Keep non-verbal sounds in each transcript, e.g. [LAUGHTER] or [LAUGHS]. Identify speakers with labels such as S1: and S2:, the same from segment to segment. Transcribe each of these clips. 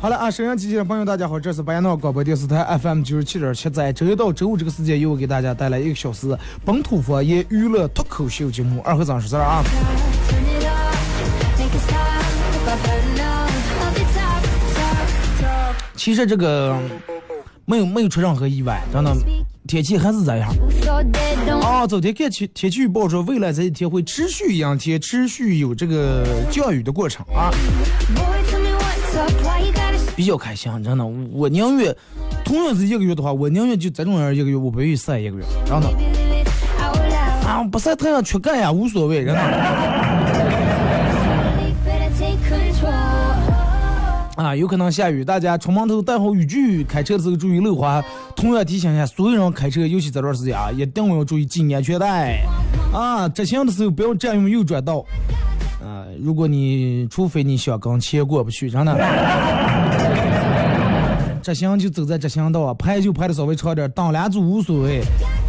S1: 好了啊，沈阳机器的朋友，大家好，这是白羊闹广播电视台 FM 九十七点七，在周一到周五这个时间，又给大家带来一个小时本土方言娱乐脱口秀节目。二和早上十二啊，其实这个没有没有出任何意外，真的，天气还是这样。啊，昨天看天天气预报说，未来这一天会持续阴天，持续有这个降雨的过程啊，比较开心，真的。我宁愿同样是一个月的话，我宁愿就这种样一个月，我不愿意晒一个月，真的。啊，不晒太阳缺钙呀，无所谓，真的。有可能下雨，大家出门头带好雨具，开车的时候注意路滑。同样提醒一下所有人开车，尤其这段时间啊，一定要注意系安全带。啊，直行的时候不要占用右转道。啊，如果你除非你想跟前过不去，真的。直行就走在直行道啊，排就排的稍微长点，挡两组无所谓。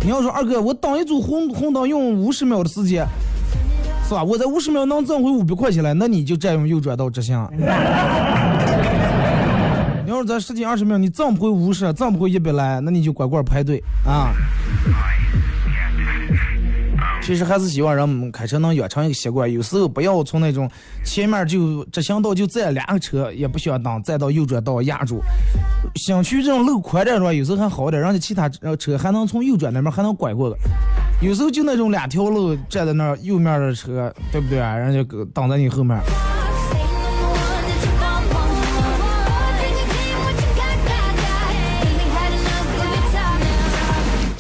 S1: 你要说二哥，我挡一组红红灯用五十秒的时间，是吧？我在五十秒能挣回五百块钱来，那你就占用右转道直行。要是咱十几二十秒，你挣不回五十，挣不回一百来，那你就乖乖排队啊。其实还是希望人们开车能养成一个习惯，有时候不要从那种前面就直行道就站两个车，也不想当，再到右转道压住。小区这种路宽点是吧？有时候还好点，人家其他车还能从右转那边还能拐过去。有时候就那种两条路站在那，右面的车对不对啊？人家挡在你后面。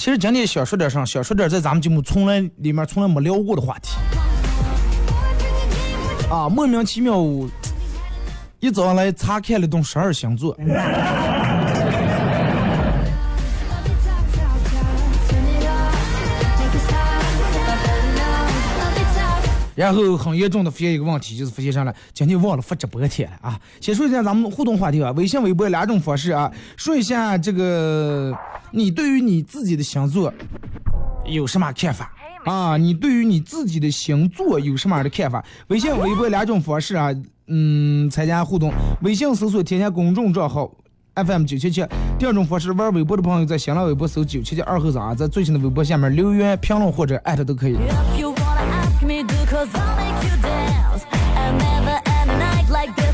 S1: 其实今天想说点啥？想说点在咱们节目从来里面从来没聊过的话题啊，莫名其妙，一早上来查看了栋十二星座，然后很严重的发现一个问题，就是发现啥了？今天忘了发直播贴了啊！先说一下咱们互动话题啊，微信、微博两种方式啊，说一下这个你对于你自己的星座有什么看法啊？你对于你自己的星座有什么样的看法？微信、微博两种方式啊，嗯，参加互动，微信搜索添加公众账号。FM 九七七，第二种方式，玩微博的朋友在新浪微博搜九七七二后生啊，在最新的微博下面留言评论或者艾特都可以。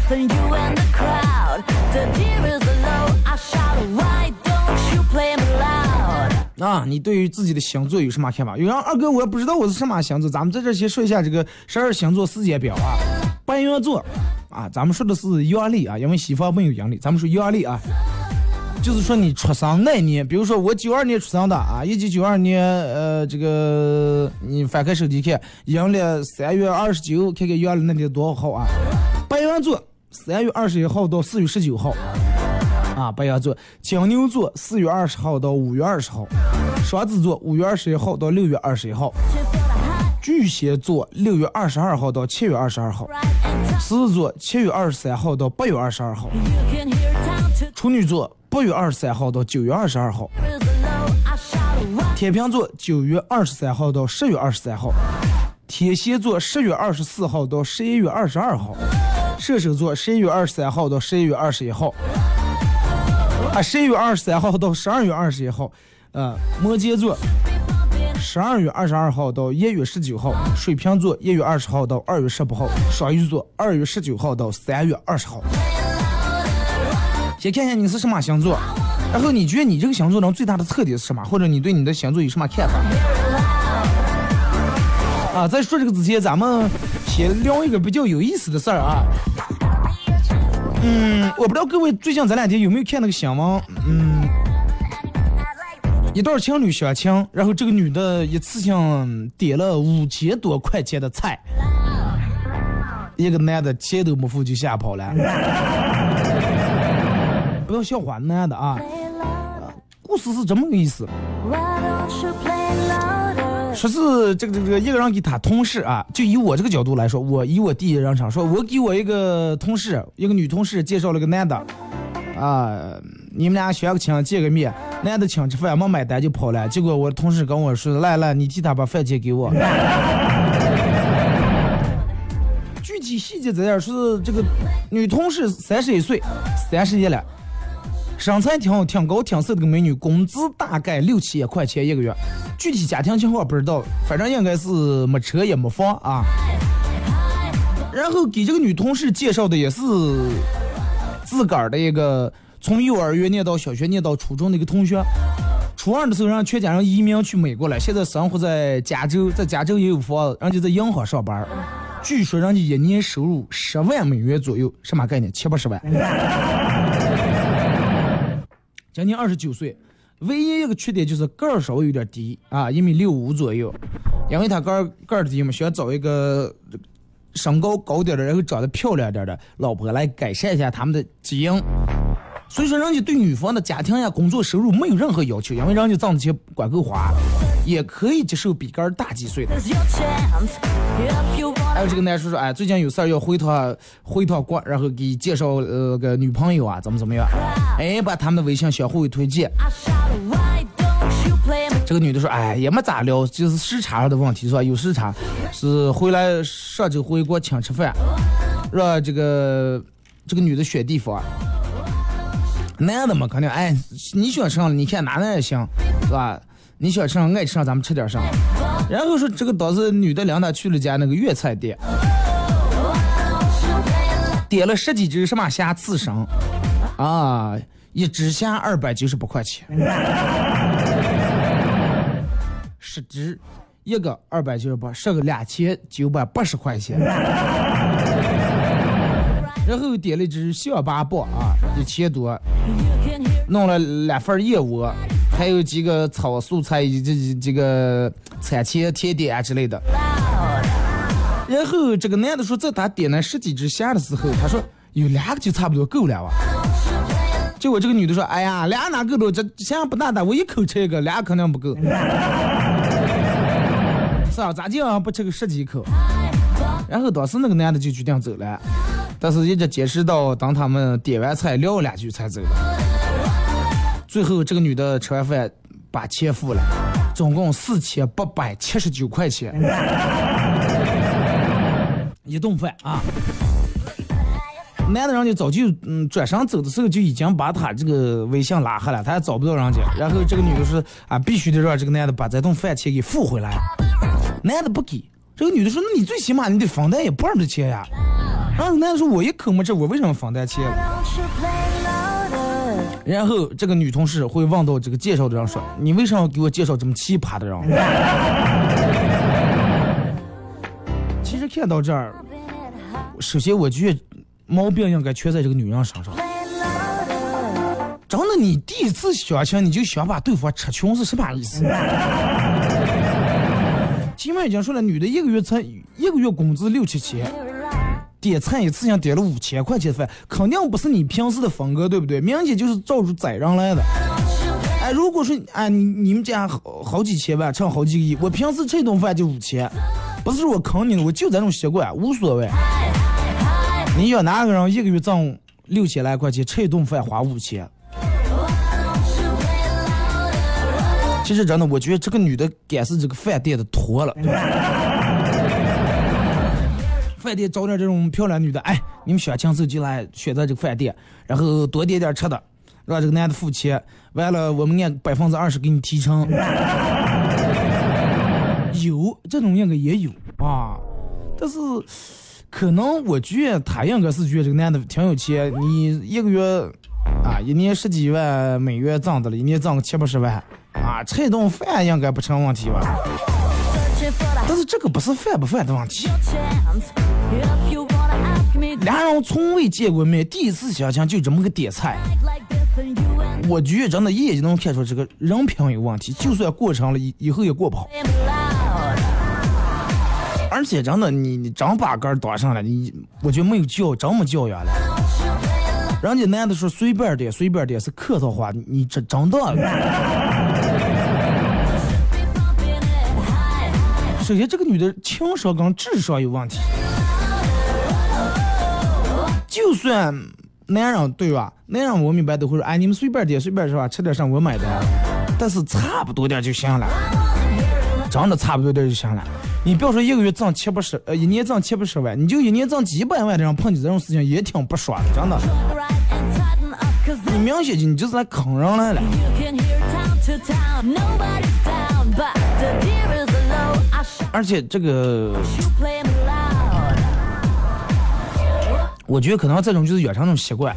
S2: From you and the crowd the deer is a low i shout why don't you play me loud
S1: 啊，你对于自己的星座有什么看法？有人二哥，我也不知道我是什么星座，咱们在这先说一下这个十二星座时间表啊。白羊座啊，咱们说的是阳历啊，因为西方没有阳历，咱们说阳历啊。就是说你出生那年，比如说我九二年出生的啊，一九九二年，呃，这个你翻开手机看，阳历三月二十九，看看阳历那天多少号啊？白羊座三月二十一号到四月十九号，啊，白羊座，金牛座四月二十号到五月二十号，双子座五月二十一号到六月二十一号，巨蟹座六月二十二号到七月二十二号，狮子座七月二十三号到八月二十二号，处女座八月二十三号到九月二十二号，天平座九月二十三号到十月二十三号，天蝎座十月二十四号到十一月二十二号，射手座十一月二十三号到十一月二十一号，啊，十一月二十三号到十二月二十一号，呃，摩羯座十二月二十二号到一月十九号，水瓶座一月二十号到二月十八号，双鱼座二月十九号到三月二十号。先看看你是什么星座，然后你觉得你这个星座中最大的特点是什么，或者你对你的星座有什么看法？啊，在说这个之前，咱们先聊一个比较有意思的事儿啊。嗯，我不知道各位最近这两天有没有看那个新闻？嗯，一对情侣相亲，然后这个女的一次性点了五千多块钱的菜，一个男的钱都没付就吓跑了。[LAUGHS] 不要笑话男的啊！故事是这么个意思。说是这个这个一个人给他同事啊，就以我这个角度来说，我以我第一人称说，我给我一个同事，一个女同事介绍了个男的，啊，你们俩相个亲见个面，男的请吃饭没买单就跑了，结果我同事跟我说，来来，你替他把饭钱给我。具体细节在这儿，说是这个女同事三十一岁，三十一了。身材挺好，挺高挺瘦的个美女，工资大概六七千块钱一个月，具体家庭情况不知道，反正应该是没车也没房啊。然后给这个女同事介绍的也是自个儿的一个从幼儿园念到小学念到初中的一个同学。初二的时候，让全家人移民去美国了，现在生活在加州，在加州也有房子，人家在银行上班。据说人家一年收入十万美元左右，什么概念？七八十万。[LAUGHS] 将近二十九岁，唯一一个缺点就是个儿稍微有点低啊，一米六五左右。因为他个儿个儿低嘛，需要找一个身高高点的，然后长得漂亮点的老婆来改善一下他们的基因。所以说，人家对女方的家庭呀、工作、收入没有任何要求，因为人家挣的钱管够花，也可以接受比个儿大几岁的。还有这个男生说，哎，最近有事儿要回趟回趟国，然后给介绍呃个女朋友啊，怎么怎么样？哎，把他们的微信相互推荐。这个女的说：“哎，也没咋聊，就是时差上的问题，是吧？有时差，是回来上周回国请吃饭，让这个这个女的选地方。男的嘛，肯定哎，你喜欢吃上了，你看哪能也行，是吧？你喜欢吃上爱吃上，咱们吃点上。然后说这个当时女的领他去了家那个粤菜店，点了十几只什么虾刺身，啊，一只虾二百九十八块钱。”十只，一个二百九十八，十个两千九百八十块钱。然后点了一只象拔蚌啊，一千多，弄了两份燕窝，还有几个炒素菜以及这这个餐前甜点啊之类的。然后这个男的说，在他点了十几只虾的时候，他说有两个就差不多够了哇。结果这个女的说：“哎呀，俩哪够多？这虾不大大，我一口吃一个，俩肯定不够。[LAUGHS] ”是啊，咋就不吃个十几口？然后当时那个男的就决定走了，但是一直坚持到当他们点完菜聊两句才走的。最后这个女的吃完饭把钱付了，总共四千八百七十九块钱，[LAUGHS] 一顿饭啊。男的人家早就嗯转身走的时候就已经把他这个微信拉黑了，他也找不到人家。然后这个女的说啊，必须得让这个男的把这顿饭钱给付回来。男的不给，这个女的说那你最起码你得分担一半的钱呀。然后男的说我一口没吃，我为什么房贷钱？然后这个女同事会问到这个介绍的人说：“你为什么要给我介绍这么奇葩的人？” [LAUGHS] 其实看到这儿，首先我觉得毛病应该全在这个女人身上。真的，你第一次相亲你就想把对方吃穷是什么意思？[LAUGHS] 前面已经说了，女的一个月才一个月工资六七千，点菜一次性点了五千块钱饭，肯定不是你平时的风格，对不对？明显就是照着宰人来的。哎，如果说哎你你们家好好几千万，挣好几个亿，我平时吃一顿饭就五千，不是我坑你，我就这种习惯，无所谓。你要哪个人一个月挣六千来块钱，吃一顿饭花五千？其实真的，我觉得这个女的该是这个饭店的托了。饭店找点这种漂亮女的，哎，你们选亲自就来选择这个饭店，然后多点点吃的，让这个男的付钱，完了我们按百分之二十给你提成。[LAUGHS] 有这种应该也有啊，但是可能我觉得他应该是觉得这个男的挺有钱，你一个月啊一年十几万美元挣的了，一年挣个七八十万啊，吃一顿饭应该不成问题吧？但是这个不是饭不饭的问题，
S2: chance. If you wanna ask me,
S1: 俩人从未见过面，第一次相亲就这么个点菜，我觉真的一眼就能看出这个人品有问题，就算过成了，以以后也过不好。而且真的，你你真把杆儿端上来，你我觉得没有教，真没教养了。人家男的说随便点，随便点是客套话，你这真的。首先，这个女的情商跟智商有问题。就算男人对吧？男人我明白都会说，哎，你们随便点，随便是吧？吃点上我买单，但是差不多点就行了，真的差不多点就行了。你不要说一个月挣七八十，呃，一年挣七八十万，你就一年挣几百万的人碰见这种事情也挺不爽的，真的。你明显就你就是来坑人来了。而且这个，我觉得可能这种就是养成那种习惯，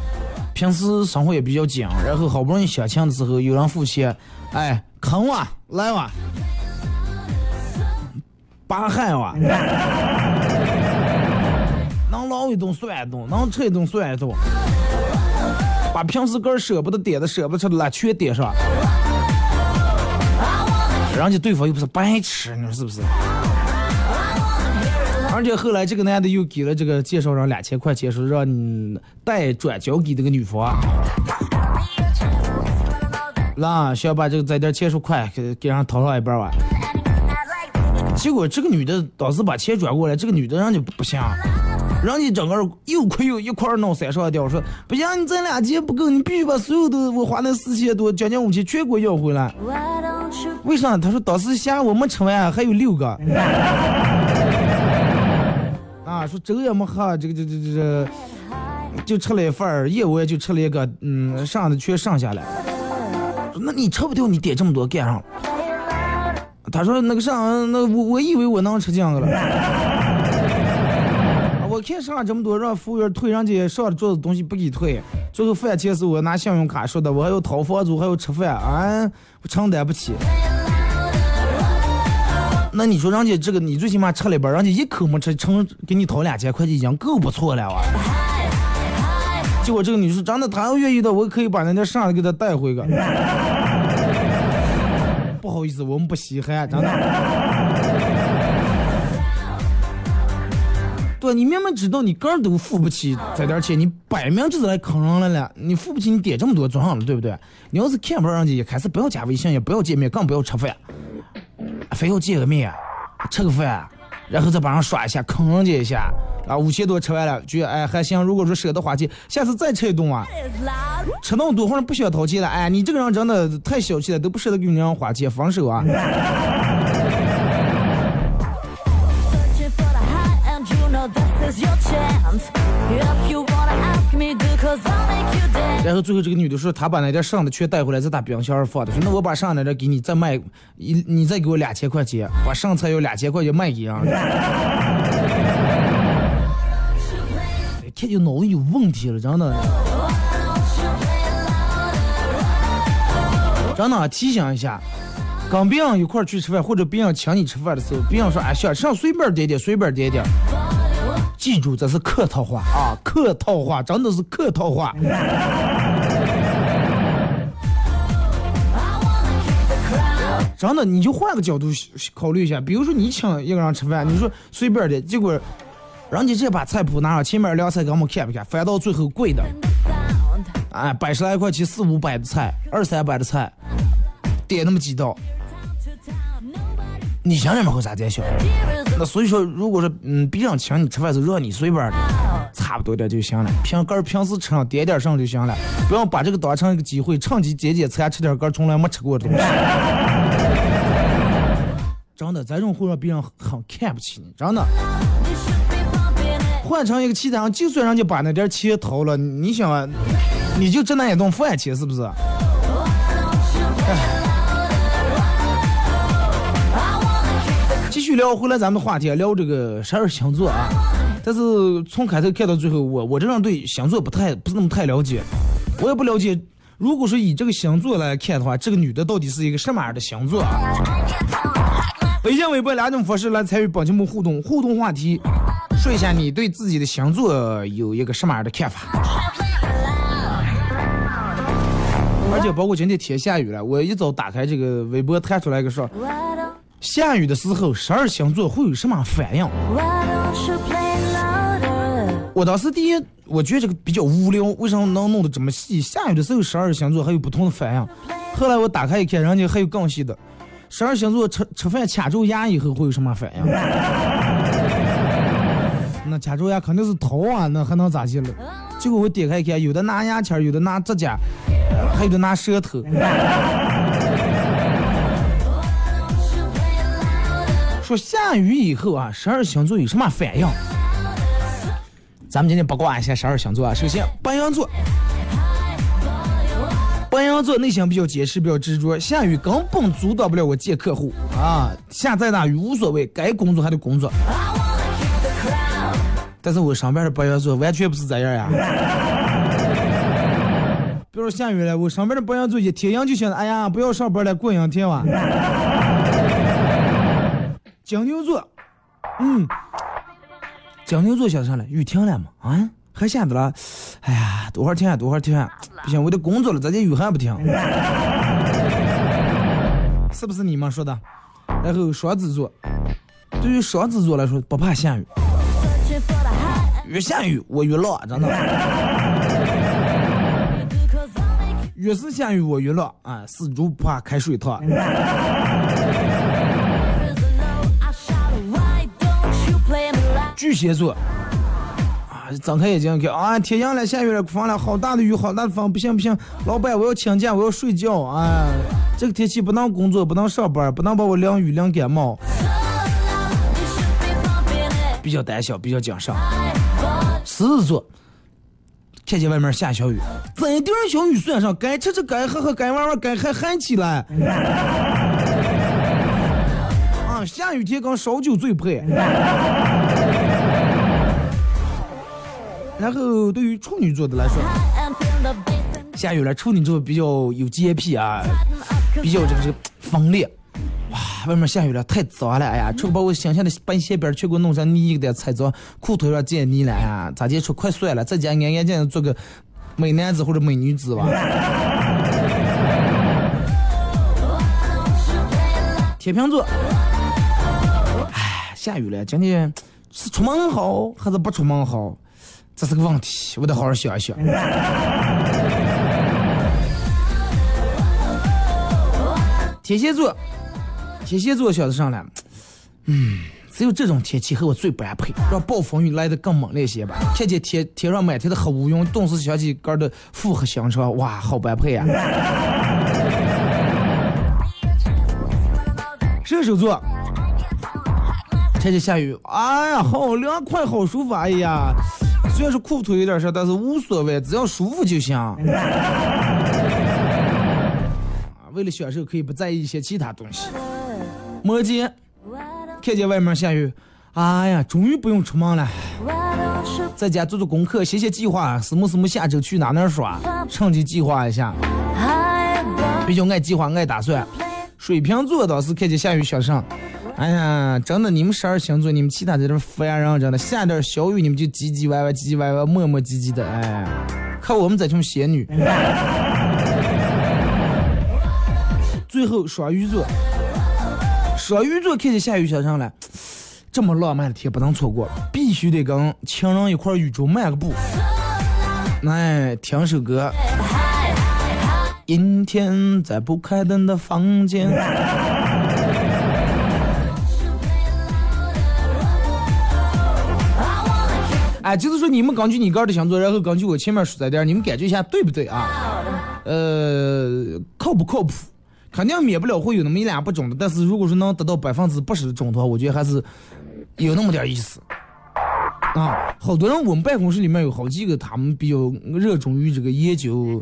S1: 平时生活也比较紧，然后好不容易相亲的时候有人付钱，哎，坑我来哇，扒害我，[LAUGHS] 能捞一顿算一顿，能吃一顿算一顿，把平时个儿舍不得点的、舍不得吃的全点上。人家对方又不是白痴，你说是不是？而且后来这个男的又给了这个介绍人两千块钱，说让你代转交给这个女方。那想把这个这点钱数快给给人掏上一半吧。结果这个女的当时把钱转过来，这个女的人家不行，人家整个又亏又一块弄三上吊，说不行，你这俩钱不够，你必须把所有的我花那四千多将近五千全给我要回来。为啥？他说当时下午没吃完，还有六个。啊，说粥也没喝，这个这这这这，就吃了一份儿，燕窝就吃了一个，嗯，剩的全剩下了。那你吃不掉，你点这么多干啥？他说那个啥，那我我以为我能吃这样的了。我看上这么多，让服务员退人家上的桌子东西不给退，最后饭钱是我拿信用卡说的，我还要掏房租，还要吃饭，啊，我承担不起。那你说人家这个，你最起码吃了一半，人家一口没吃，成给你掏两千块钱已经够不错了哇。结果这个女士真的，她要愿意的，我可以把人家上来给她带回去。[LAUGHS] 不好意思，我们不稀罕，真的。[LAUGHS] 对，你明明知道你个儿都付不起这点钱，你摆明就是来坑人来了。你付不起，你点这么多装上了，对不对？你要是看不上人家，一开始不要加微信，也不要见面，更不要吃饭，非要见个面，吃个饭，然后再把人刷一下，坑人家一下。啊，五千多吃完了，觉得哎还行。如果说舍得花钱，下次再吃一顿啊。吃那么多，或者不需要掏钱了，哎，你这个人真的太小气了，都不舍得给女人花钱，分手啊！然后最后这个女的说，她把那点剩的全带回来，在她冰箱放的，说那我把剩的这给你再卖，一你再给我两千块钱，把剩菜有两千块钱卖给人。[LAUGHS] 看就脑子有问题了，真的。真的提醒一下，跟别人一块去吃饭，或者别人请你吃饭的时候，别人说哎想上随便点点，随便点点。记住，这是客套话啊，客套话，真的是客套话。[LAUGHS] 真的，你就换个角度考虑一下，比如说你请一个人吃饭，你说随便的，结果人家直接把菜谱拿上，前面凉菜给我们看不看？翻到最后贵的. [LAUGHS] 哎，百十来块钱，四五百的菜，二三百的菜，点那么几道你想想们会咋在想
S2: ？here is
S1: 那所以说，如果说嗯别人请你吃饭是让你随便的，差不多点就行了，平个儿平时吃上点点上就行了，不要把这个当成一个机会，趁机解解馋，吃点个儿从来没吃过的东西。真的，咱这种会让别人很看不起你，真的。换成一个其他，就算人家把那点钱掏了，你想，你就挣那一顿饭钱是不是？继续聊回来咱们话题，聊这个十二星座啊。但是从开头看到最后，我我这人对星座不太不是那么太了解，我也不了解。如果说以这个星座来看的话，这个女的到底是一个什么样的星座啊？微信、微博两种方式来参与本节目互动，互动话题，说一下你对自己的星座有一个什么样的看法？而且包括今天天下雨了，我一早打开这个微博，弹出来一个说，下雨的时候十二星座会有什么反应？我当时第一，我觉得这个比较无聊，为什么能弄得这么细？下雨的时候十二星座还有不同的反应。后来我打开一看，人家还有更细的，十二星座吃吃饭卡住牙以后会有什么反应？[LAUGHS] 那卡住牙肯定是头啊，那还能咋地了？结果我点开一看，有的拿牙签，有的拿指甲，还有的拿舌头。说下雨以后啊，十二星座有什么反应？咱们今天八卦一下十二星座啊。首先，白羊座，白羊座内心比较坚持，比较执着。下雨根本阻挡不了我见客户啊，下再大雨无所谓，该工作还得工作。但是我上班的白羊座完全不是这样呀。[LAUGHS] 比如下雨了，我上班的白羊座一天阳就想着，哎呀，不要上班了，过两天吧。金牛座，嗯。金牛座想上了，雨停了吗？啊，还下着了。哎呀，多会儿停多会儿停，不行，我得工作了，咱这雨还不停？[LAUGHS] 是不是你们说的？然后双子座，对于双子座来说不怕下雨，越下雨我越乐，真的。越是下雨我越乐啊，死猪不怕开水烫。巨蟹座啊，睁开眼睛看啊，天阳了，下雨了，放了好大的雨，好大的风，不行不行，老板我要请假，我要睡觉啊！这个天气不能工作，不能上班，不能把我淋雨淋感冒。比较胆小，比较谨慎。狮子座，看见外面下小雨，这点小雨算上，该吃吃，该喝喝，该玩玩，该嗨嗨起来。啊，下雨天跟烧酒最配。然后对于处女座的来说，下雨了，处女座比较有洁癖啊，比较这个这个锋利。哇，外面下雨了，太脏了，哎呀，出去把我新鲜的白鞋边全给我弄成泥给踩脏，裤腿上见泥了呀，咋地说快算了，在家安安静静做个美男子或者美女子吧。[LAUGHS] 天平座，哎，下雨了，今天是出门好还是不出门好？这是个问题，我得好好想一想。[LAUGHS] 天蝎座，天蝎座想的上来，嗯，只有这种天气和我最般配，让暴风雨来的更猛烈些吧。看见天天上满天的黑乌云，顿时想起哥的复合香车，哇，好般配呀！[LAUGHS] 射手座，看见下雨，哎呀，好凉快，好舒服，哎呀。虽然是裤腿有点事，但是无所谓，只要舒服就行。[LAUGHS] 啊，为了享受，可以不在意一些其他东西。摩羯，看见外面下雨，哎呀，终于不用出门了，在家做做功课，写写计划，什么什么下周去哪哪耍，趁机计划一下。比较爱计划，爱打算。水瓶座倒是看见下雨想上。哎呀，真的，你们十二星座，你们其他在这烦人，真的，下点小雨你们就唧唧歪歪、唧唧歪歪、磨磨唧唧的，哎，看我们这群仙女。最后双鱼座，双鱼座看见下雨想上来，这么浪漫的天不能错过，必须得跟情人一块雨中漫个步。来听首歌，阴天在不开灯的房间。哎，就是说你们根据你个的星座，然后根据我前面说的点，你们感觉一下对不对啊？呃，靠不靠谱？肯定免不了会有那么一两不准的，但是如果说能得到百分之八十的准的话，我觉得还是有那么点意思。啊，好多人我们办公室里面有好几个，他们比较热衷于这个研究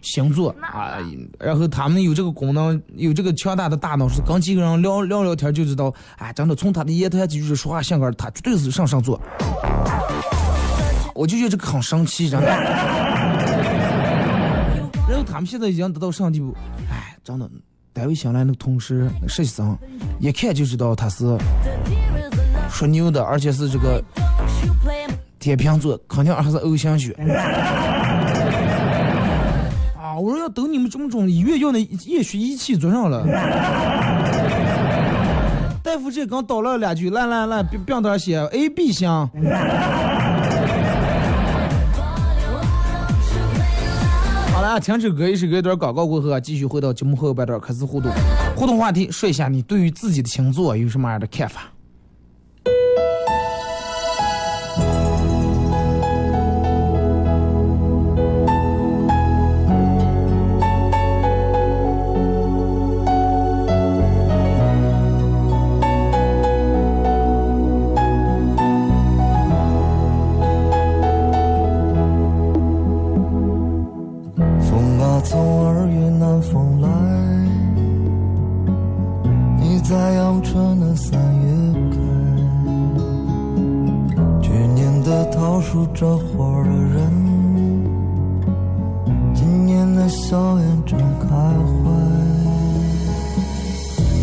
S1: 星座啊，然后他们有这个功能，有这个强大的大脑，是跟几个人聊聊聊天就知道，哎，真的从他的言谈举止、说话性格，他绝对是上上座。我就觉得这个很生气，真的。然后他们现在已经得到什么地步？哎，真的，单位新来那个同事、那实习生，一看就知道他是属牛的，而且是这个天秤座，肯定还是 O 型血。[LAUGHS] 啊，我说要等你们这么种医院要那验血仪器做上了。[LAUGHS] 大夫这刚叨了两句，来来来，病病单写 A B 型。啊，停止隔，一首隔一段广告过后啊，继续回到节目后半段开始互动。互动话题，说一下你对于自己的星座有什么样的看法？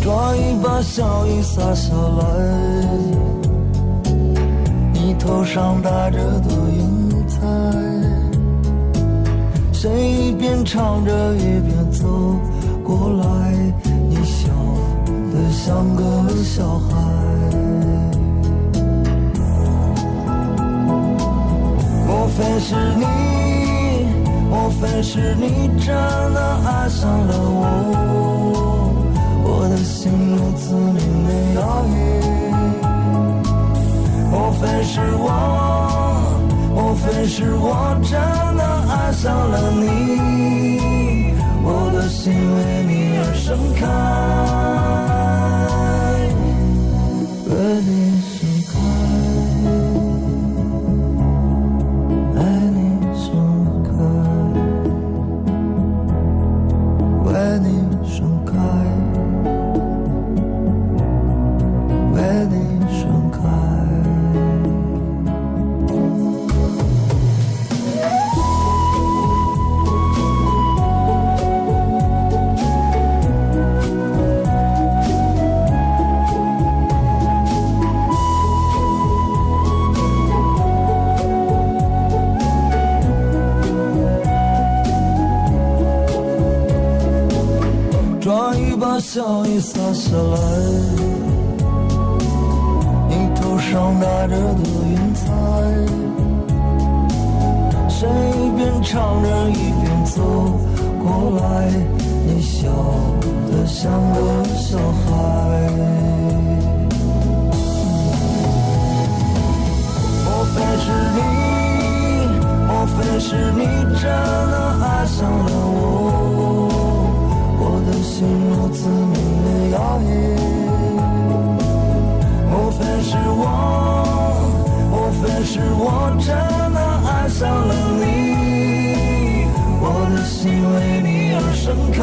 S3: 抓一把小雨洒下来，你头上戴着的云彩。谁一边唱着一边走过来？你笑得像个小孩。莫非是你？莫非是你真的爱上了我？我的心如此明媚摇曳。莫非是我？莫非是我真的爱上了你？我的心为你而盛开，为你着的云彩，谁一边唱着一边走过来，你笑得像个小孩。莫非是你？莫非是你真的爱上了我？我的心如此明媚摇曳。莫非是我？是我真的爱上了你？我的心为你而盛开。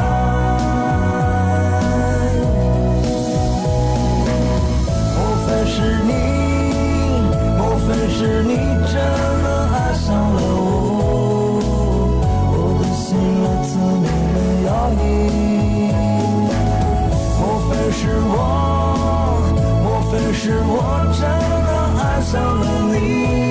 S3: 莫非是你？莫非是你真的爱上了我？我的心如此明媚摇曳。莫非是我？莫非是我真少了你。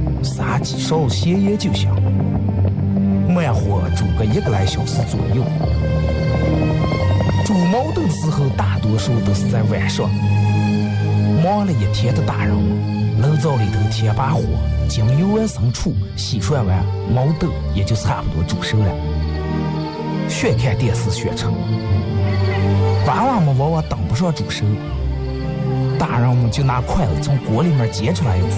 S1: 撒几勺咸盐就行。慢火煮个一个来小时左右。煮毛豆的时候，大多数都是在晚上。忙了一天的大人们，炉灶里头添把火，将油温升处，洗涮完，毛豆也就差不多煮熟了。学看电视学成。娃娃们往往等不上煮熟，大人们就拿筷子从锅里面夹出来一只，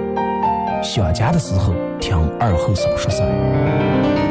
S1: 想家的时候，听二后生说事儿。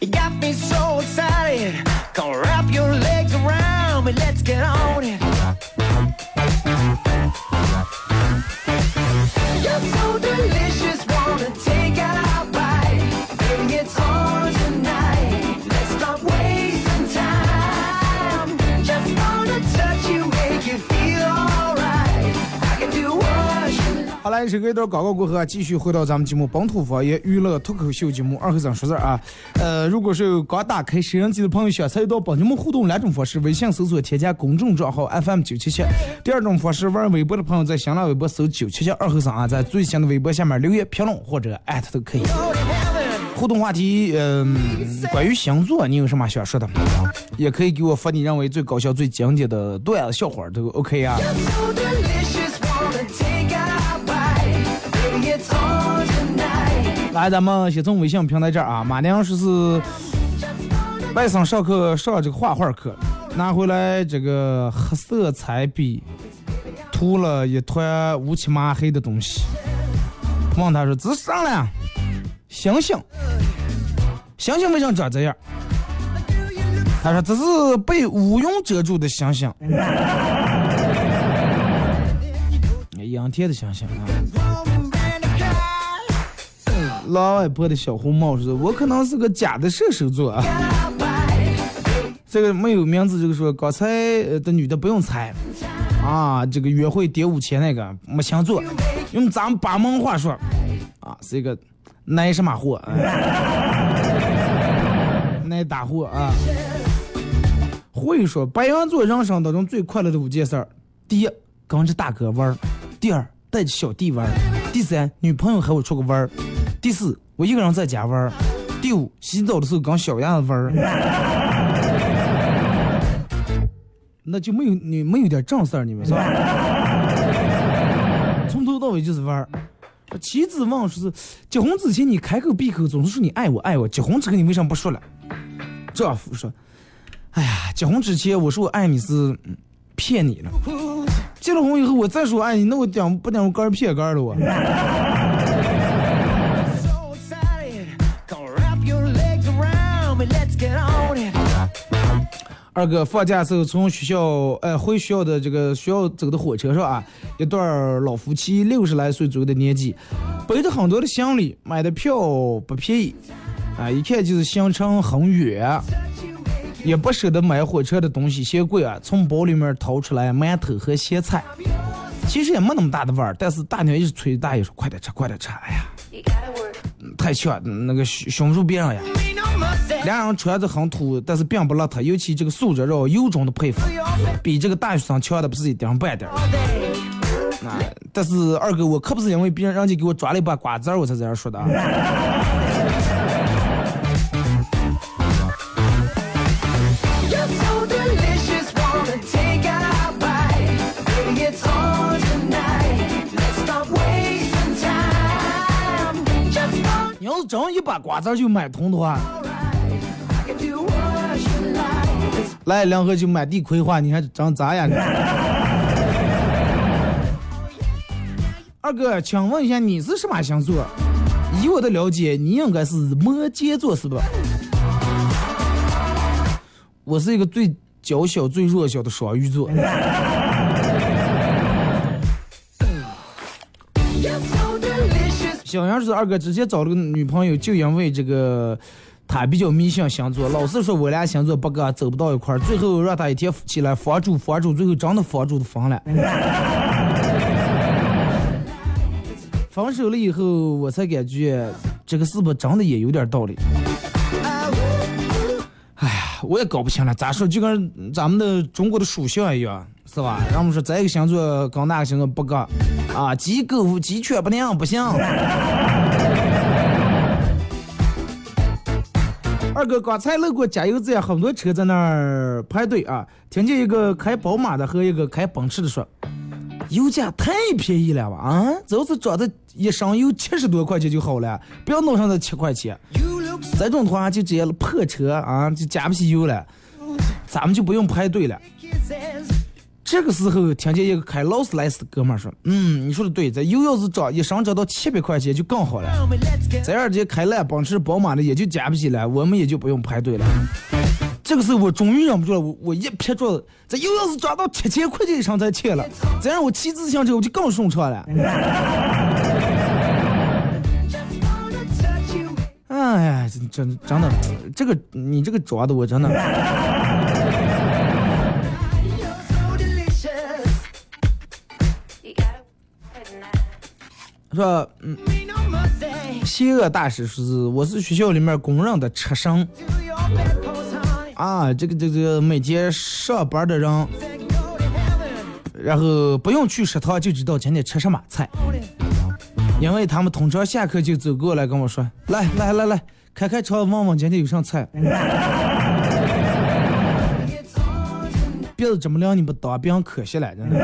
S4: You got me so excited. Come wrap your legs around me, let's get on it.
S1: 来，这个一段广告过后啊，继续回到咱们节目本土方言娱乐脱口秀节目二和尚说事儿啊。呃，如果是刚打开摄像机的朋友，想参与到帮节目互动两种方式：微信搜索添加公众账号 FM 九七七；第二种方式，玩微博的朋友在新浪微博搜九七七二和尚啊，在最新的微博下面留言评论或者艾特都可以。互动话题，嗯、关于星座，你有什么想说的？也可以给我发你认为最搞笑、最经典的段子、笑话都 OK 啊。来，咱们先从微信平台这儿啊，马良说是外甥上课上这个画画课，拿回来这个黑色彩笔，涂了一团乌漆麻黑的东西。问他说：“这是啥了？星星，星星为什么长这样？”他说：“这是被乌云遮住的星星，[LAUGHS] 阴天的星星啊。”老外婆的小红帽说：“我可能是个假的射手座啊。”这个没有名字，这个说刚才的女的不用猜。啊，这个约会点五千那个没星座，用咱们巴门话说。啊，是一个耐什么货，[LAUGHS] 耐大货啊。会说白羊座人生当中最快乐的五件事儿：第一，跟着大哥玩儿；第二，带着小弟玩儿；第三，女朋友和我出个玩儿；第四，我一个人在家玩儿；第五，洗澡的时候跟小鸭子玩儿。[LAUGHS] 那就没有你没有点正事儿，你们是吧？[LAUGHS] 从头到尾就是玩儿。妻子问说是结婚之前你开口闭口总是说你爱我爱我，结婚之后你为什么不说了？丈夫说，哎呀，结婚之前我说我爱你是骗你了，结了婚以后我再说爱你，那我讲不讲我杆儿骗杆了我。二哥放假时候从学校呃回学校的这个学校走的火车上啊，一对儿老夫妻六十来岁左右的年纪，背着很多的行李，买的票不便宜，啊，一看就是行程很远，也不舍得买火车的东西嫌贵啊，从包里面掏出来馒头和咸菜，其实也没那么大的味儿，但是大娘一直催大爷说快点吃快点吃，哎呀，太呛，那个熏熏住别人呀。两人穿着很土，但是并不邋遢，尤其这个素质让我由衷的佩服，比这个大学生强的不是一点半点儿。啊，但是二哥，我可不是因为别人人家给我抓了一把瓜子儿，我才这样说的啊。你要是真一把瓜子儿就买通的话，来两盒就满地葵花，你还长咋样？二哥，请问一下你是什么星座？以我的了解，你应该是摩羯座，是吧？我是一个最娇小、最弱小的双鱼座。小杨是二哥直接找了个女朋友，就因为这个他比较迷信星座，老是说我俩星座不合，走不到一块儿，最后让他一天起来房主房主，最后真的房主都疯了。分手了以后，我才感觉这个是不是真的也有点道理。哎呀，我也搞不清了，咋说就跟咱们的中国的属相一样，是吧？让我们说这个星座跟那个星座不合，啊，鸡狗鸡犬不宁不行。二哥刚才路过加油站，很多车在那儿排队啊。听见一个开宝马的和一个开奔驰的说：“油价太便宜了吧？啊，这要是装的一升油七十多块钱就好了，不要弄上这七块钱。这种的话就直接破车啊，就加不起油了，咱们就不用排队了。这个时候，听见一个开劳斯莱斯的哥们儿说：“嗯，你说的对，这油要是涨一升涨到七百块钱就更好了。
S4: Tell me, let's get
S1: 这开烂奔驰、宝马的也就加不起来，我们也就不用排队了。”这个时候我终于忍不住了，我我一撇桌子，这油要是涨到七千块钱以上才切了，再让我骑自行车我就更顺畅了。哎呀，真真真的，这个你这个抓的我真的。说嗯，邪恶大师是我是学校里面公认的车神啊，这个这个每天上班的人，然后不用去食堂就知道今天吃什么菜，因为他们通常下课就走过来跟我说，来来来来，开开车问问今天有啥菜。鼻子这么亮，你不当兵可惜了，真的。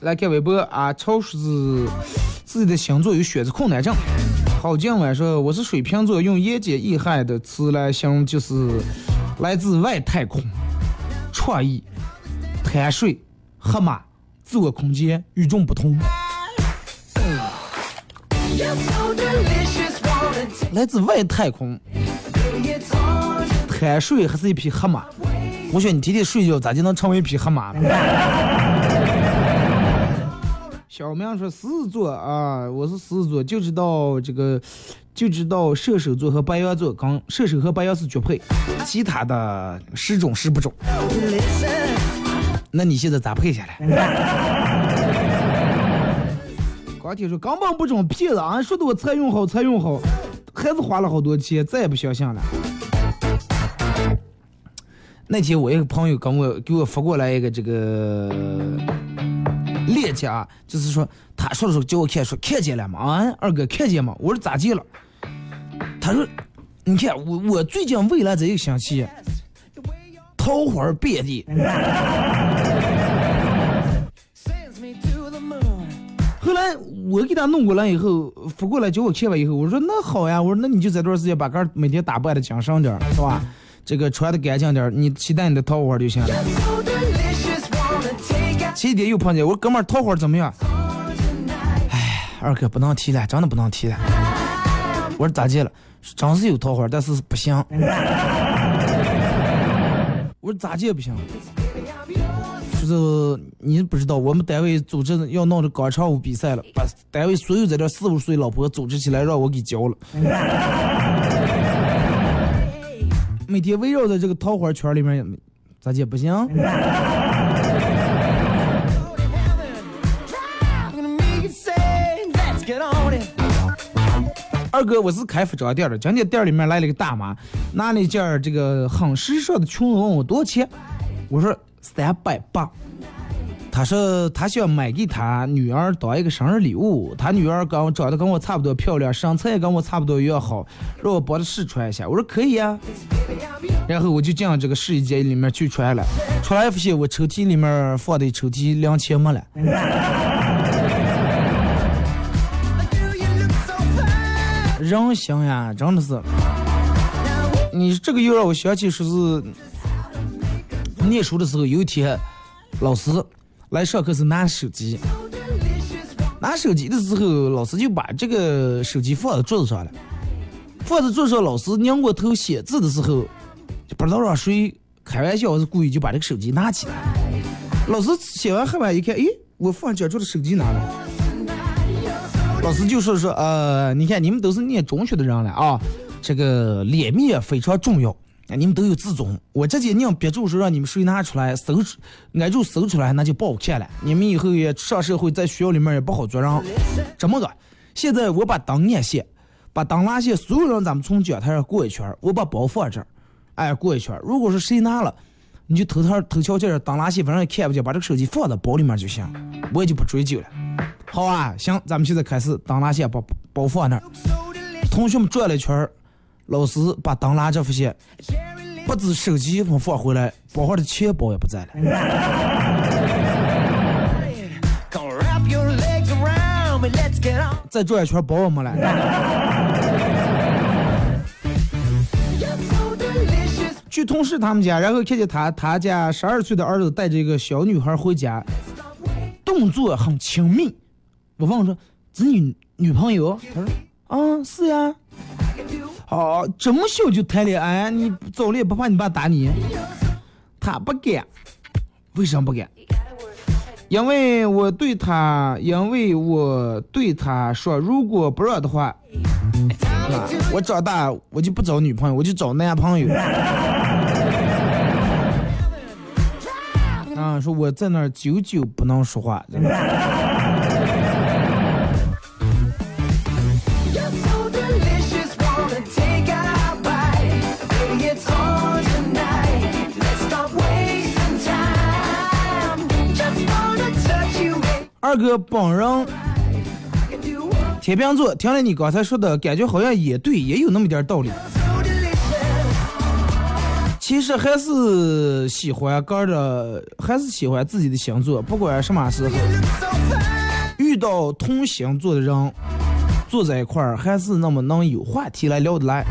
S1: 来看微博啊，超是自己的星座有选择困难症。郝静晚说我是水瓶座，用言简意赅的词来形容就是来自外太空，创意、贪睡、黑马、自我空间与众不同。来自外太空，贪睡还是一匹黑马？我说你天天睡觉，咋就能成为一匹黑马呢？小明说狮子座啊，我是狮子座，就知道这个，就知道射手座和白羊座跟射手和白羊是绝配，其他的十种十不中。那你现在咋配下来？刚听说根本不中，骗子啊！说的我才用好才用好，还是花了好多钱，再也不相信了。那天我一个朋友跟我给我发过来一个这个链接啊，就是说他说的时候叫我看，说看见了吗？啊，二哥看见吗？我说咋见了？他说你看我我最近未来这一个星期，桃花遍地。后来我给他弄过来以后，扶过来叫我看完以后，我说那好呀，我说那你就这段时间把个每天打扮的精神点，是吧？这个穿的干净点，你期待你的桃花就行了。前几天又碰见我哥们儿桃花怎么样？哎，二哥不能提了，真的不能提了。我说咋的了？真是有桃花，但是不行。我说咋介不行？就是你不知道，我们单位组织要弄这广场舞比赛了，把单位所有在这四五岁老婆组织起来，让我给教了。每天围绕在这个桃花圈里面，咋介不行？二哥，我是开服装店的，今天店里面来了个大妈，拿了一件这个很时尚的裙子，问我多少钱，我说三百八。他说他想买给他女儿当一个生日礼物，他女儿跟我长得跟我差不多漂亮，身材也跟我差不多一样好，让我帮她试穿一下。我说可以呀、然后我就进这个试衣间里面去穿了，出来发现我抽屉里面放的抽屉两千没了。人心呀，真的是。你这个又让我想起说是念书的时候，有一天老师来上课是拿手机，拿手机的时候，老师就把这个手机放在桌子上了，放在桌子上，老师拧过头写字的时候，就不知道让谁开玩笑是故意就把这个手机拿起来。老师写完黑板一看，诶，我放讲桌的手机拿了。老师就说说，呃，你看你们都是念中学的人了啊，这个脸面非常重要，你们都有自尊。我直接念别住说让你们谁拿出来搜出，挨住搜出来，那就不好看了。你们以后也上社会，在学校里面也不好做人。这么个，现在我把灯按线，把灯拉线，所有人咱们从讲台上过一圈，我把包放这儿，哎，过一圈。如果是谁拿了，你就偷偷偷悄悄的灯拉线，反正也看不见，把这个手机放在包里面就行，我也就不追究了。好啊，行，咱们现在开始灯拉线包包放那儿。同学们转了一圈，老师把灯拉着发现，不止手机没放回来，包上的钱包也不在了。再转一圈，包也没了。去同事他们家，然后看见他他家十二岁的儿子带着一个小女孩回家，动作很亲密。我问我说：“子女女朋友？”他说：“啊，是呀。”好，这么小就谈恋爱，你早恋不怕你爸打你？他不敢，为什么不敢？因为我对他，因为我对他说，如果不让的话，啊，我长大我就不找女朋友，我就找男朋友。[LAUGHS] 啊，说我在那儿久久不能说话。二哥本人天秤座，听了你刚才说的感觉好像也对，也有那么点道理。其实还是喜欢个儿的，还是喜欢自己的星座，不管什么时候，遇到同星座的人，坐在一块儿，还是那么能有话题来聊得来。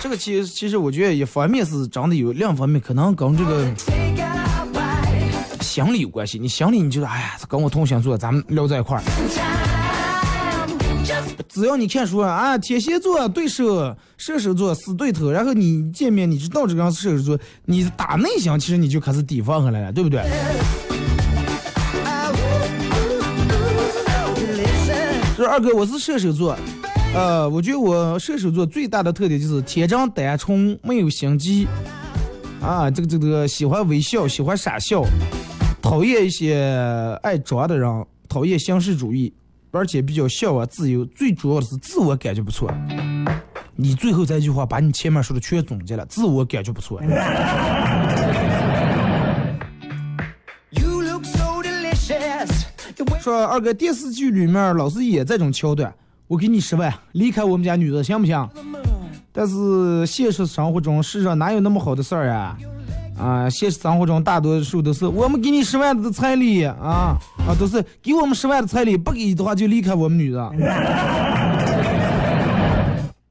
S1: 这个其实其实我觉得一方面是长得有，另一方面可能跟这个心理有关系。你心里你觉得，哎呀，跟我同星座，咱们聊在一块儿。只要你看书啊，天蝎座对手，射手座死对头，然后你见面你知道这个人是射手座，你打内向其实你就开始提防上来了，对不对？说二哥，我是射手座，呃，我觉得我射手座最大的特点就是天真单纯，没有心机，啊，这个这个喜欢微笑，喜欢傻笑，讨厌一些爱装的人，讨厌形式主义，而且比较向往自由，最主要的是自我感觉不错。你最后这句话把你前面说的全总结了，自我感觉不错。说二哥电视剧里面老是演这种桥段，我给你十万，离开我们家女的，行不行？但是现实生活中，世上哪有那么好的事儿呀？啊，现实生活中大多数都是我们给你十万的彩礼啊啊，都是给我们十万的彩礼，不给的话就离开我们女的。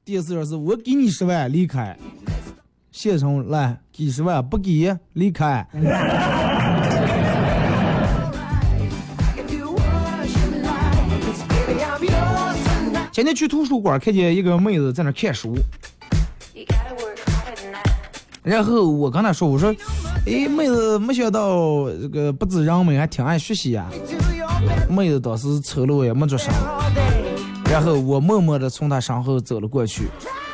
S1: 电视上是我给你十万离开，现实中来给十万不给离开。前天去图书馆看见一个妹子在那看书，然后我跟她说：“我说，哎，妹子，没想到这个不知人们还挺爱学习呀。”妹子当时抽了我也没做声，然后我默默的从她身后走了过去。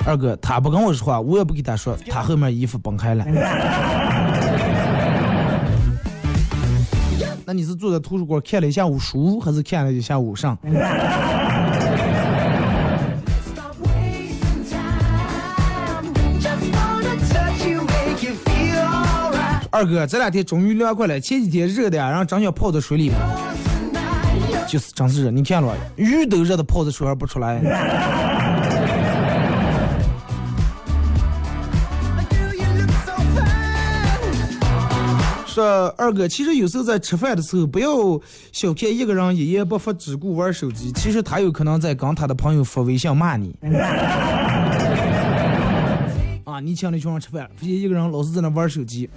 S1: 二哥，她不跟我说话，我也不给她说，她后面衣服崩开了。[LAUGHS] 那你是坐在图书馆看了一下午书，还是看了一下午上？二哥，这两天终于凉快了，前几天热的呀，然后真想泡在水里，就是真是热。你看了，鱼都热的泡在水上不出来。说二哥，其实有时候在吃饭的时候，不要小看一个人一言不发只顾玩手机，其实他有可能在跟他的朋友发微信骂你。啊，你请那群人吃饭，发现一个人老是在那玩手机，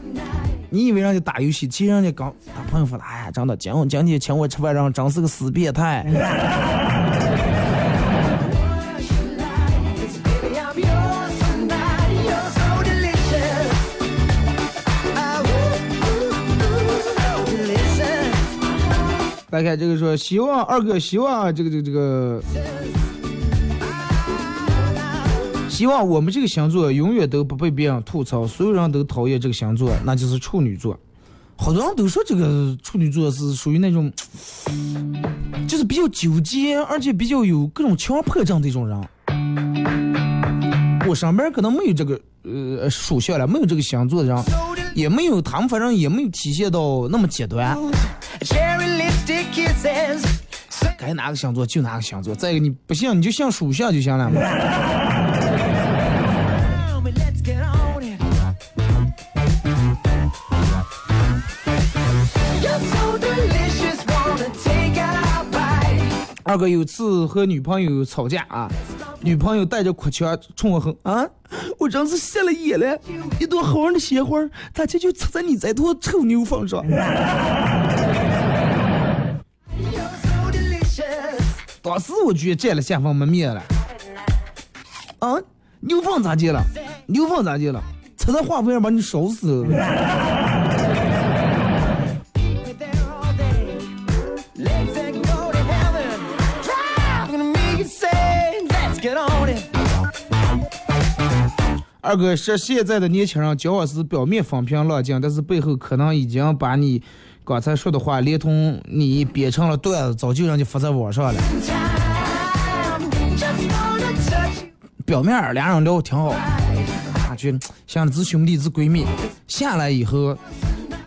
S1: 你以为人家打游戏，其实人家刚他朋友说，哎呀，真的，今今天请我吃饭，人真是个死变态。来看这个说，希望二哥，希望这个这个这个，希望我们这个星座永远都不被别人吐槽，所有人都讨厌这个星座，那就是处女座。好多人都说这个处女座是属于那种，[TSK] 就是比较纠结，而且比较有各种强迫症的一种人。我上边可能没有这个呃属相了，没有这个星座的人，也没有他们反正也没有体现到那么极端。该哪个星座就哪个星座，再一个你不信你就像属相就行了嘛。二哥有次和女朋友吵架啊，女朋友带着哭腔冲我吼啊，我真是瞎了眼了，一朵好玩的鲜花，咋就就插在你这坨臭牛粪上？[LAUGHS] 当时我觉得占了下风没面了。啊，牛粪咋接了？牛粪咋接了？插在花盆上把你烧死了。二哥是，现在的年轻人交往是表面风平浪静，但是背后可能已经把你刚才说的话连同你编成了段子，早就让你发在网上了。表面俩人聊的挺好，啊，就像是兄弟是闺蜜，下来以后，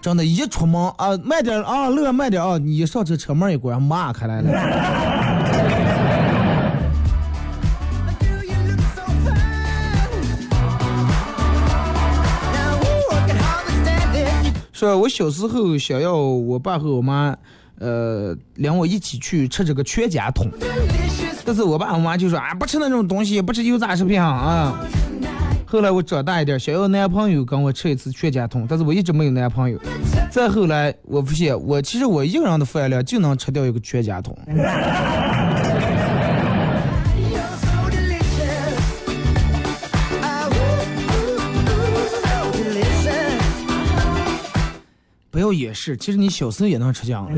S1: 真的，一出门啊，慢点啊，乐慢点啊，你一上车车门一关，骂开来了。说我小时候想要我爸和我妈，呃，领我一起去吃这个全家桶，但是我爸我妈就说啊，不吃那种东西，不吃油炸食品啊。后来我长大一点，想要男朋友跟我吃一次全家桶，但是我一直没有男朋友。再后来我发现，我其实我一个人的饭量就能吃掉一个全家桶。不要掩饰，其实你小时候也能吃姜。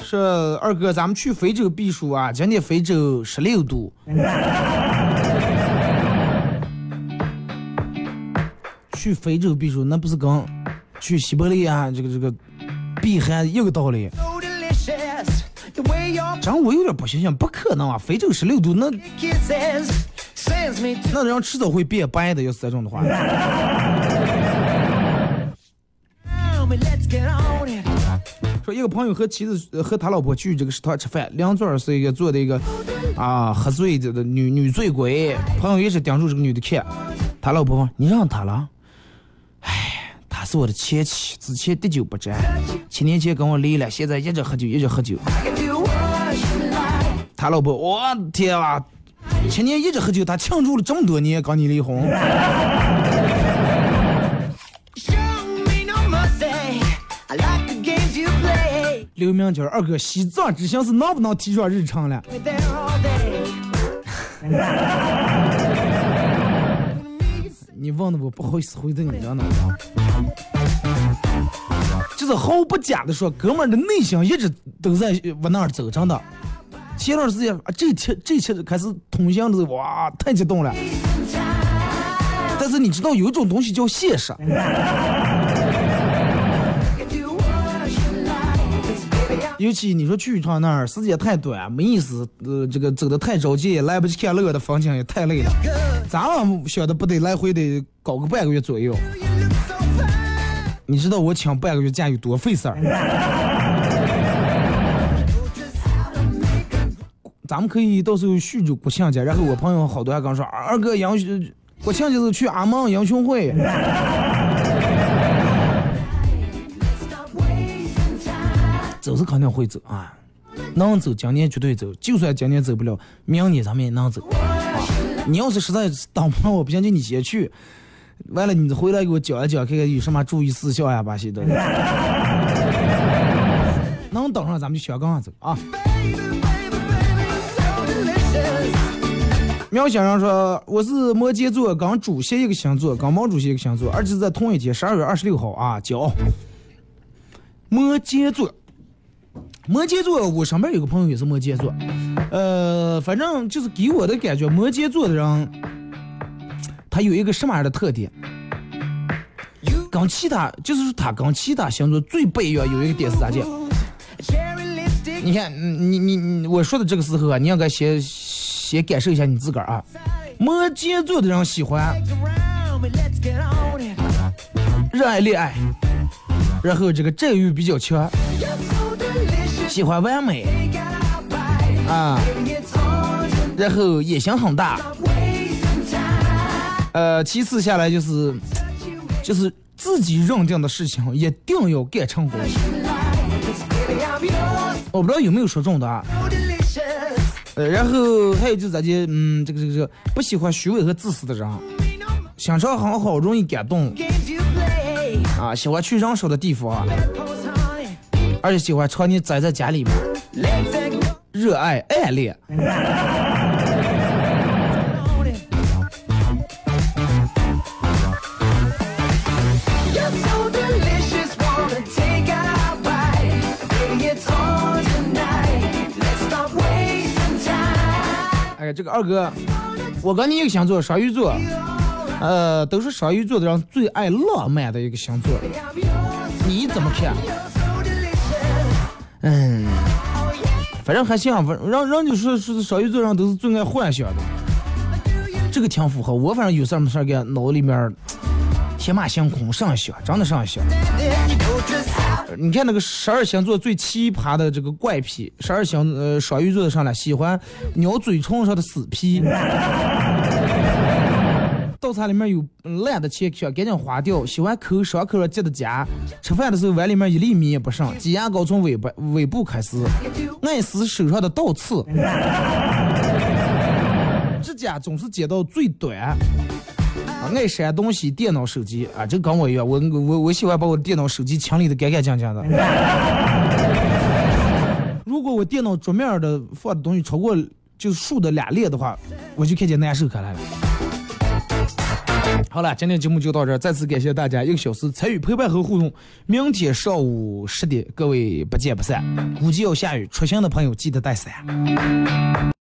S1: 说二哥，咱们去非洲避暑啊！今天非洲十六度。去非洲避暑，那不是跟去西伯利亚这个这个避寒一个道理？真我有点不相信，不可能啊！非洲十六度，那那人迟早会变白的，要是这种的话。说一个朋友和妻子呃和他老婆去这个食堂吃饭，两桌是一个坐的一个啊喝醉的的女女醉鬼，朋友一直盯住这个女的看，他老婆问你让他了，哎，她是我的前妻，之前滴酒不沾，七年前跟我离了，现在一直喝酒一直喝酒。他老婆，我天啊！前年一直喝酒，他庆祝了这么多年，跟你离婚。刘明娟二哥，西藏之行是能不能提上日程了.你问的我不好意思回答你，知道吗？就是毫不假的说，哥们儿的内心一直都在往那儿走，真的。前段时间啊，这期这期开始通行的时候，哇，太激动了。但是你知道有一种东西叫现实，尤其你说去一趟那儿，时间太短，没意思。呃，这个走的太着急，来不及看乐的风景，也太累了。咱们晓得不得来回得搞个半个月左右。你知道我请半个月假有多费事儿？咱们可以到时候叙着国庆节，然后我朋友好多还跟我说，二哥杨雄国庆节是去阿蒙英雄会. [LAUGHS] 走是肯定会走啊，能走今年绝对走，就算今年走不了，明年咱们也能走。啊，你要是实在等不上我不行，就你先去，完了你回来给我讲一讲，看看有什么注意事项呀，巴西的。[LAUGHS] 能等上咱们就香港上走啊。苗先生说：“我是摩羯座，跟主席一个星座，跟毛主席一个星座，而且是在同一天，十二月二十六号啊，叫。摩羯座，摩羯座，我身边有个朋友也是摩羯座，呃，反正就是给我的感觉，摩羯座的人，他有一个什么样的特点？跟其他就是说他跟其他星座最不一样，有一个点是啥讲
S4: ？Cherry lipstick.
S1: 你看，你你你，我说的这个时候啊，你应该先先感受一下你自个儿啊。摩羯座的人喜欢热爱恋爱，然后这个占有欲比较强，喜欢完美啊，然后野心很大。呃，其次下来就是，就是自己认定的事情一定要干成功。我不知道有没有说中的啊。然后还有就是咱这嗯，这个这个这个不喜欢虚伪和自私的人
S4: ，Me no more
S1: 心肠很好，容易感动啊，喜欢去人少的地方，而且喜欢常年宅在家里面。热爱暗恋，这个二哥，我跟你一个星座，双鱼座，呃，都是双鱼座的人最爱浪漫的一个星座，你怎么看？嗯
S4: ，Oh
S1: 反正还行，反正人人家说说双鱼座人都是最爱幻想的，这个挺符合我。反正有事没事儿干，脑里面天马行空，上想，真的上想。你看那个十二星座最奇葩的这个怪癖，十二星呃双鱼座的上来喜欢咬嘴唇上的死皮，[LAUGHS] 倒茶里面有烂的钱壳，赶紧花掉，喜欢抠伤口上结的痂，吃饭的时候碗里面一粒米也不剩，挤牙膏从尾巴尾部开始，爱死手上的倒刺，[LAUGHS] 指甲总是剪到最短。爱删东西，电脑、手机啊，这跟我一样，我我我喜欢把我的电脑、手机清理的干干净净的。如果我电脑桌面的放的东西超过就竖的俩列的话，我就看见难受开来了。好了，今天节目就到这儿，再次感谢大家一个小时参与陪伴和互动。明天上午十点，各位不见不散。估计要下雨，出行的朋友记得带伞。